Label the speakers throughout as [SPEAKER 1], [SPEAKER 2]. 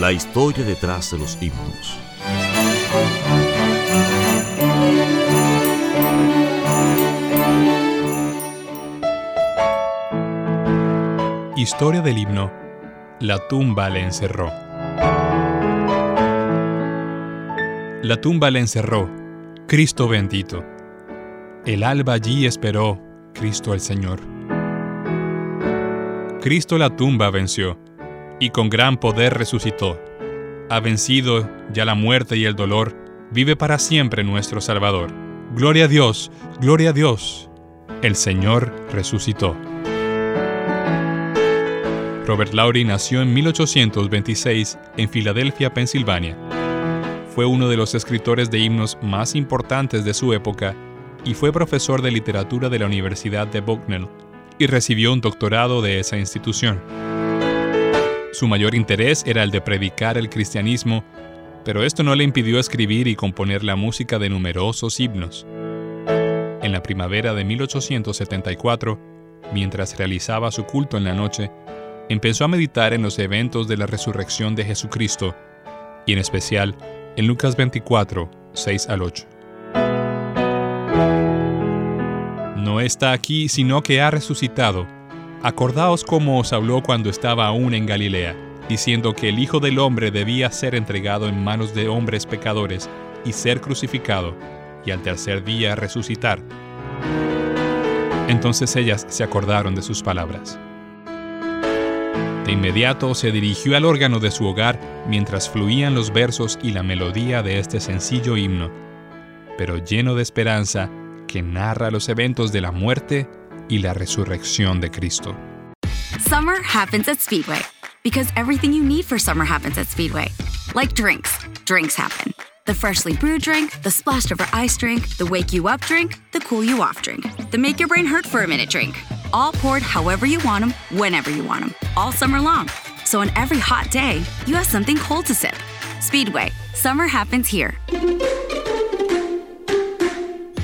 [SPEAKER 1] La historia detrás de los himnos.
[SPEAKER 2] Historia del himno. La tumba le encerró. La tumba le encerró, Cristo bendito. El alba allí esperó, Cristo el Señor. Cristo la tumba venció y con gran poder resucitó. Ha vencido ya la muerte y el dolor, vive para siempre nuestro Salvador. Gloria a Dios, gloria a Dios. El Señor resucitó. Robert Lowry nació en 1826 en Filadelfia, Pensilvania. Fue uno de los escritores de himnos más importantes de su época y fue profesor de literatura de la Universidad de Bucknell y recibió un doctorado de esa institución. Su mayor interés era el de predicar el cristianismo, pero esto no le impidió escribir y componer la música de numerosos himnos. En la primavera de 1874, mientras realizaba su culto en la noche, empezó a meditar en los eventos de la resurrección de Jesucristo, y en especial en Lucas 24, 6 al 8. No está aquí, sino que ha resucitado Acordaos cómo os habló cuando estaba aún en Galilea, diciendo que el Hijo del Hombre debía ser entregado en manos de hombres pecadores y ser crucificado, y al tercer día resucitar. Entonces ellas se acordaron de sus palabras. De inmediato se dirigió al órgano de su hogar mientras fluían los versos y la melodía de este sencillo himno, pero lleno de esperanza que narra los eventos de la muerte y la resurrección de Cristo.
[SPEAKER 3] Summer happens at Speedway because everything you need for summer happens at Speedway. Like drinks, drinks happen. The freshly brewed drink, the splashed over ice drink, the wake you up drink, the cool you off drink, the make your brain hurt for a minute drink. All poured however you want them, whenever you want them, all summer long. So on every hot day, you have something cold to sip. Speedway, summer happens here.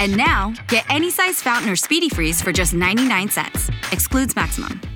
[SPEAKER 3] And now, get any size fountain or speedy freeze for just 99 cents. Excludes maximum.